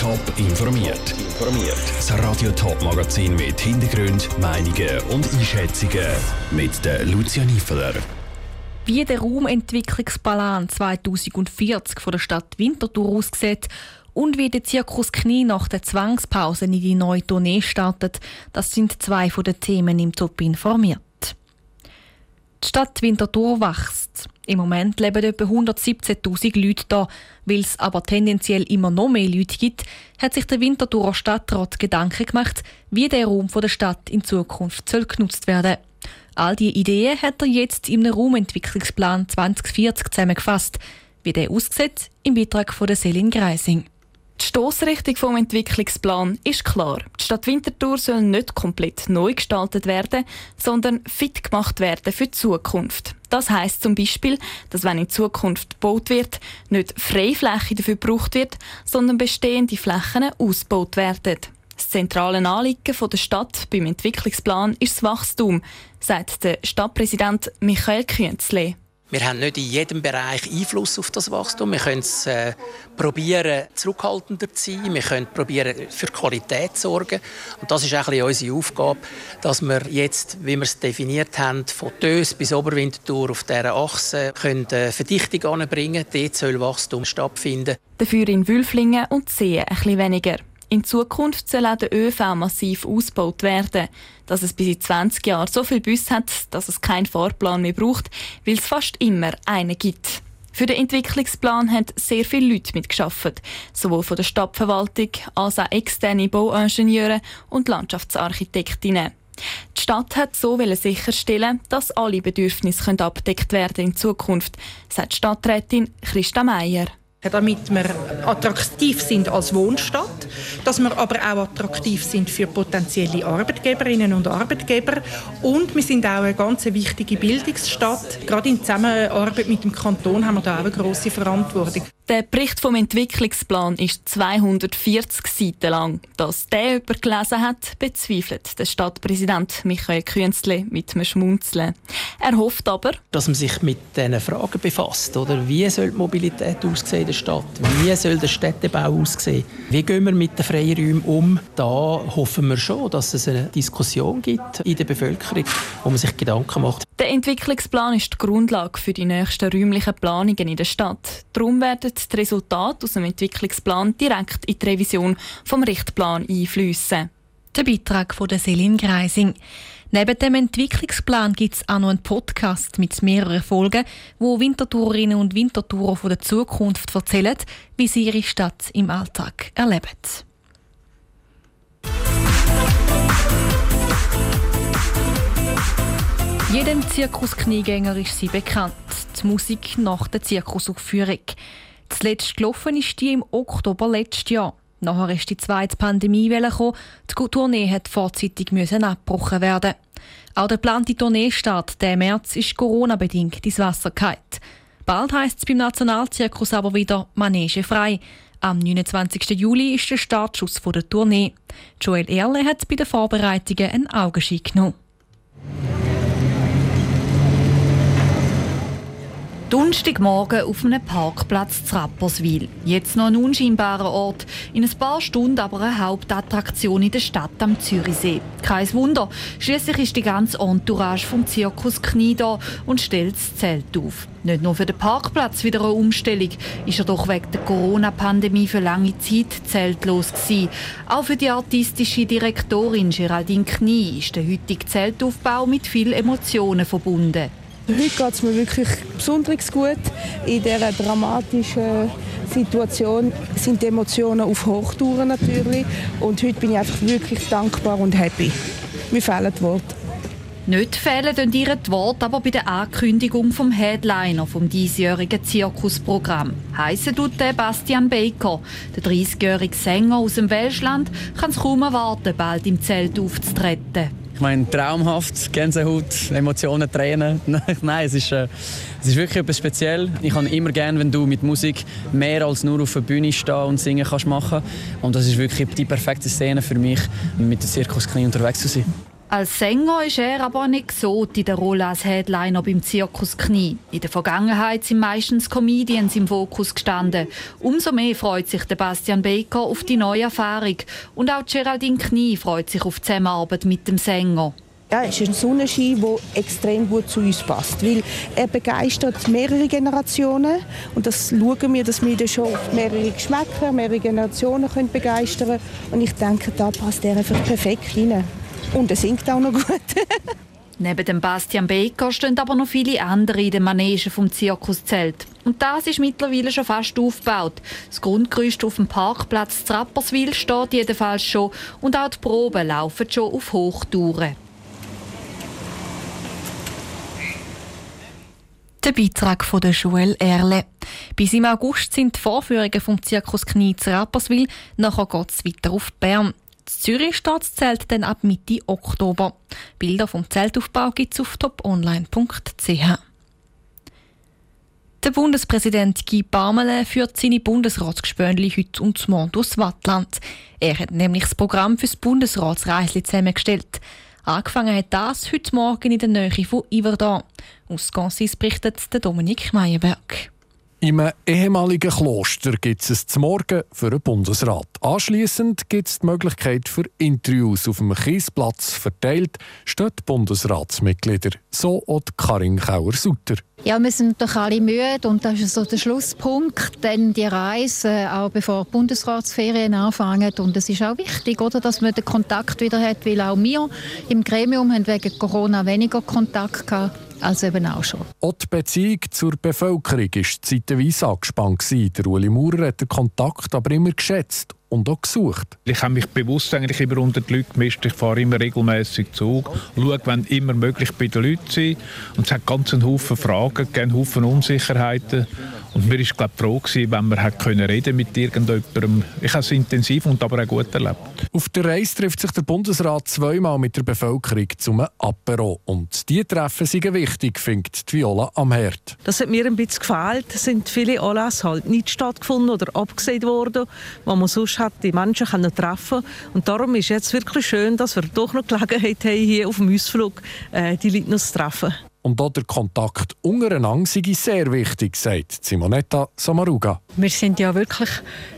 Top informiert. Informiert. Das Radio Top Magazin mit Hintergrund, Meinungen und Einschätzungen mit der Lucia Niefeler. Wie der Raumentwicklungsplan 2040 von der Stadt Winterthur aussieht und wie der Zirkus Knie nach der Zwangspause in die neue Tournee startet, das sind zwei von den Themen im Top informiert. Die Stadt Winterthur wächst. Im Moment leben etwa 117.000 Leute da. Weil es aber tendenziell immer noch mehr Leute gibt, hat sich der Winterthurer Stadtrat Gedanken gemacht, wie der Raum der Stadt in Zukunft soll genutzt werden All diese Ideen hat er jetzt im Raumentwicklungsplan 2040 zusammengefasst. Wie der aussieht, im Beitrag von der Selin Greising. Die Stossrichtung vom Entwicklungsplan ist klar. Die Stadt Winterthur soll nicht komplett neu gestaltet werden, sondern fit gemacht werden für die Zukunft. Das heißt zum Beispiel, dass wenn in Zukunft gebaut wird, nicht Freifläche dafür gebraucht wird, sondern bestehende Flächen ausgebaut werden. Das zentrale Anliegen der Stadt beim Entwicklungsplan ist das Wachstum, sagt der Stadtpräsident Michael Künzle. Wir haben nicht in jedem Bereich Einfluss auf das Wachstum. Wir können es äh, probieren, zurückhaltender zu sein. Wir können probieren, für Qualität zu sorgen. Und das ist auch unsere Aufgabe, dass wir jetzt, wie wir es definiert haben, von Tös bis Oberwinterthur auf dieser Achse können, äh, Verdichtung anbringen. Dort soll Wachstum stattfinden. Dafür in Wülflingen und Seen ein bisschen weniger. In Zukunft soll auch der ÖV massiv ausgebaut werden. Dass es bis in 20 Jahren so viel Bus hat, dass es keinen Fahrplan mehr braucht, weil es fast immer einen gibt. Für den Entwicklungsplan haben sehr viele Leute mitgeschafft, sowohl von der Stadtverwaltung als auch externe Bauingenieure und Landschaftsarchitektinnen. Die Stadt hat so sicherstellen, dass alle Bedürfnisse abgedeckt werden in Zukunft, sagt Stadträtin Christa Meier damit wir attraktiv sind als Wohnstadt, dass wir aber auch attraktiv sind für potenzielle Arbeitgeberinnen und Arbeitgeber und wir sind auch eine ganz wichtige Bildungsstadt. Gerade in Zusammenarbeit mit dem Kanton haben wir da auch eine grosse Verantwortung. Der Bericht vom Entwicklungsplan ist 240 Seiten lang. Dass der jemand gelesen hat, bezweifelt der Stadtpräsident Michael Künzle mit einem Schmunzeln. Er hofft aber, dass man sich mit diesen Fragen befasst. Oder? Wie soll die Mobilität aussehen in der Stadt? Wie soll der Städtebau aussehen? Wie gehen wir mit den Freiräumen um? Da hoffen wir schon, dass es eine Diskussion gibt in der Bevölkerung, wo man sich Gedanken macht. Der Entwicklungsplan ist die Grundlage für die nächsten räumlichen Planungen in der Stadt. Darum werden die Resultate aus dem Entwicklungsplan direkt in die Revision vom Richtplan einfließen. Der Beitrag von der Selin Greising. Neben dem Entwicklungsplan gibt es auch noch einen Podcast mit mehreren Folgen, wo Wintertourerinnen und Wintertourer von der Zukunft erzählen, wie sie ihre Stadt im Alltag erleben. Jedem Zirkuskniegänger ist sie bekannt. Die Musik nach der Zirkusaufführung. Zuletzt gelaufen ist die im Oktober letztes Jahr. Nachher ist die zweite Pandemiewelle gekommen. Die Tournee hat vorzeitig müssen abgebrochen werden. Auch der geplante Tourneestart der März ist Corona-bedingt ins Wasser gefallen. Bald heisst es beim Nationalzirkus aber wieder Manege frei. Am 29. Juli ist der Startschuss der Tournee. Joel Erle hat bei den Vorbereitungen einen Augenschein genommen. Donnerstagmorgen auf einem Parkplatz zu Rapperswil. Jetzt noch ein unscheinbarer Ort, in ein paar Stunden aber eine Hauptattraktion in der Stadt am Zürichsee. Kein Wunder, schließlich ist die ganze Entourage vom Zirkus Knie da und stellt das Zelt auf. Nicht nur für den Parkplatz wieder eine Umstellung, ist er doch wegen der Corona-Pandemie für lange Zeit zeltlos gewesen. Auch für die artistische Direktorin Geraldine Knie ist der heutige Zeltaufbau mit vielen Emotionen verbunden. Heute geht es mir wirklich besonders gut. In dieser dramatischen Situation sind die Emotionen auf Hochtouren natürlich. Und heute bin ich einfach wirklich dankbar und happy. Mir fehlen die Worte. Nicht fehlen ihr die Worte aber bei der Ankündigung vom Headliner vom diesjährigen Zirkusprogramm. Heissen tut der Bastian Baker. Der 30-jährige Sänger aus dem Welschland kann es kaum erwarten, bald im Zelt aufzutreten. Ich meine, traumhaft, Gänsehaut, Emotionen, Tränen. Nein, es ist, äh, es ist wirklich etwas Spezielles. Ich habe immer gerne, wenn du mit Musik mehr als nur auf der Bühne stehen und singen kannst machen. Und das ist wirklich die perfekte Szene für mich, mit dem Zirkus unterwegs zu sein. Als Sänger ist er aber nicht so in der Rolle als Headliner beim Zirkus Knie. In der Vergangenheit sind meistens Comedians im Fokus gestanden. Umso mehr freut sich Bastian Baker auf die neue Erfahrung. Und auch Geraldine Knie freut sich auf die Zusammenarbeit mit dem Sänger. Ja, es ist ein Sonnenschein, der extrem gut zu uns passt, weil er begeistert mehrere Generationen und das schauen wir, dass wir schon mehrere Geschmäcker, mehrere Generationen begeistern können und ich denke, da passt er einfach perfekt rein. Und er singt auch noch gut. Neben dem Bastian Baker stehen aber noch viele andere in den Manegen vom Zirkuszelt. Und das ist mittlerweile schon fast aufgebaut. Das Grundgerüst auf dem Parkplatz Trapperswil steht jedenfalls schon und auch die Proben laufen schon auf Hochtouren. Der Beitrag von der Joel Erle. Bis im August sind die Vorführungen vom Zirkus Knie zu Rapperswil. Nachher geht es weiter auf Bern. Das Zürich steht das Zelt dann ab Mitte Oktober. Bilder vom Zeltaufbau gibt es auf toponline.ch. Der Bundespräsident Guy Parmelin führt seine Bundesratsgespönli heute und morgen durchs Wattland. Er hat nämlich das Programm für das Bundesratsreisli zusammengestellt. Angefangen hat das heute Morgen in der Nähe von Iverdon. Aus Consis berichtet Dominik Meyerberg. Im ehemaligen Kloster gibt es zum Morgen für den Bundesrat. Anschließend gibt es die Möglichkeit für Interviews auf dem Kiesplatz verteilt, stehen Bundesratsmitglieder, so auch Karin Kauer-Sutter. Ja, wir sind doch alle müde und das ist so der Schlusspunkt, denn die Reise, auch bevor die Bundesratsferien anfangen. Und es ist auch wichtig, oder, dass man den Kontakt wieder hat, weil auch wir im Gremium haben wegen Corona weniger Kontakt gehabt als eben auch schon. Auch die Beziehung zur Bevölkerung war zeitweise angespannt. Der Uli Maurer hat den Kontakt aber immer geschätzt und auch gesucht. Ich habe mich bewusst eigentlich immer unter die Leute gemischt. Ich fahre immer regelmäßig Zug, schaue, wenn immer möglich bei den Leuten sein. Und es hat ganz einen Haufen Fragen, einen Haufen Unsicherheiten. Und mir war froh gewesen, wenn man hat können reden mit irgendjemandem. Ich habe es intensiv und aber auch gut erlebt. Auf der Reise trifft sich der Bundesrat zweimal mit der Bevölkerung zum Apero. Und diese Treffen sind wichtig, findet Viola am Herd. Das hat mir ein bisschen gefehlt. Es sind viele Anlässe halt nicht stattgefunden oder abgesehen worden, wo man sonst hat die Menschen können treffen Und darum ist jetzt wirklich schön, dass wir doch noch Gelegenheit haben, hier auf dem Ausflug äh, die Leute noch zu treffen. Und auch der Kontakt untereinander sei sehr wichtig, sagt Simonetta Samaruga. Wir sind ja wirklich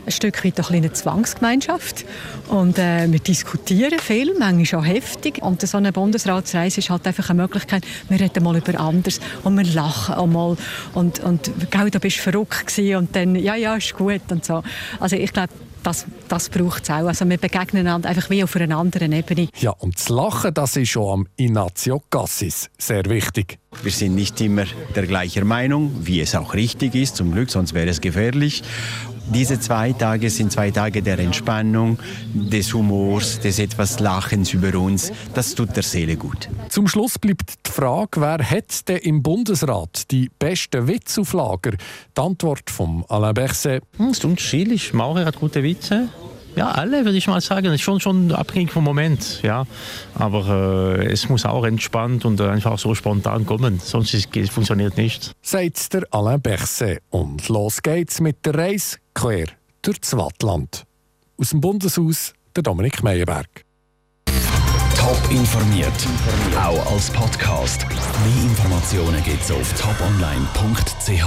ein Stück weit eine kleine Zwangsgemeinschaft und äh, wir diskutieren viel, manchmal auch heftig. Und so eine Bundesratsreise ist halt einfach eine Möglichkeit, wir reden mal über anderes und wir lachen auch mal und, und gell, da bist du verrückt gewesen und dann, ja, ja, ist gut und so. Also ich glaube, das, das braucht es auch. Also wir begegnen einander einfach wie auf einer anderen Ebene. Ja, und das Lachen, das ist schon am Ignazio Cassis sehr wichtig. Wir sind nicht immer der gleichen Meinung, wie es auch richtig ist, zum Glück, sonst wäre es gefährlich. Diese zwei Tage sind zwei Tage der Entspannung, des Humors, des etwas Lachens über uns. Das tut der Seele gut. Zum Schluss bleibt die Frage, wer hat denn im Bundesrat die besten Witze auf Lager? Die Antwort von Alain Berset. Hm, es ist unterschiedlich. Maurer hat gute Witze. Ja, alle würde ich mal sagen. Das ist schon, schon abhängig vom Moment. Ja. Aber äh, es muss auch entspannt und einfach so spontan kommen. Sonst ist, funktioniert nicht. Sagt der Alain Berset. Und los geht's mit der Reise quer durch das Wattland. Aus dem Bundeshaus der Dominik Meyerberg. Top informiert, auch als Podcast. Mehr Informationen gibt's auf toponline.ch.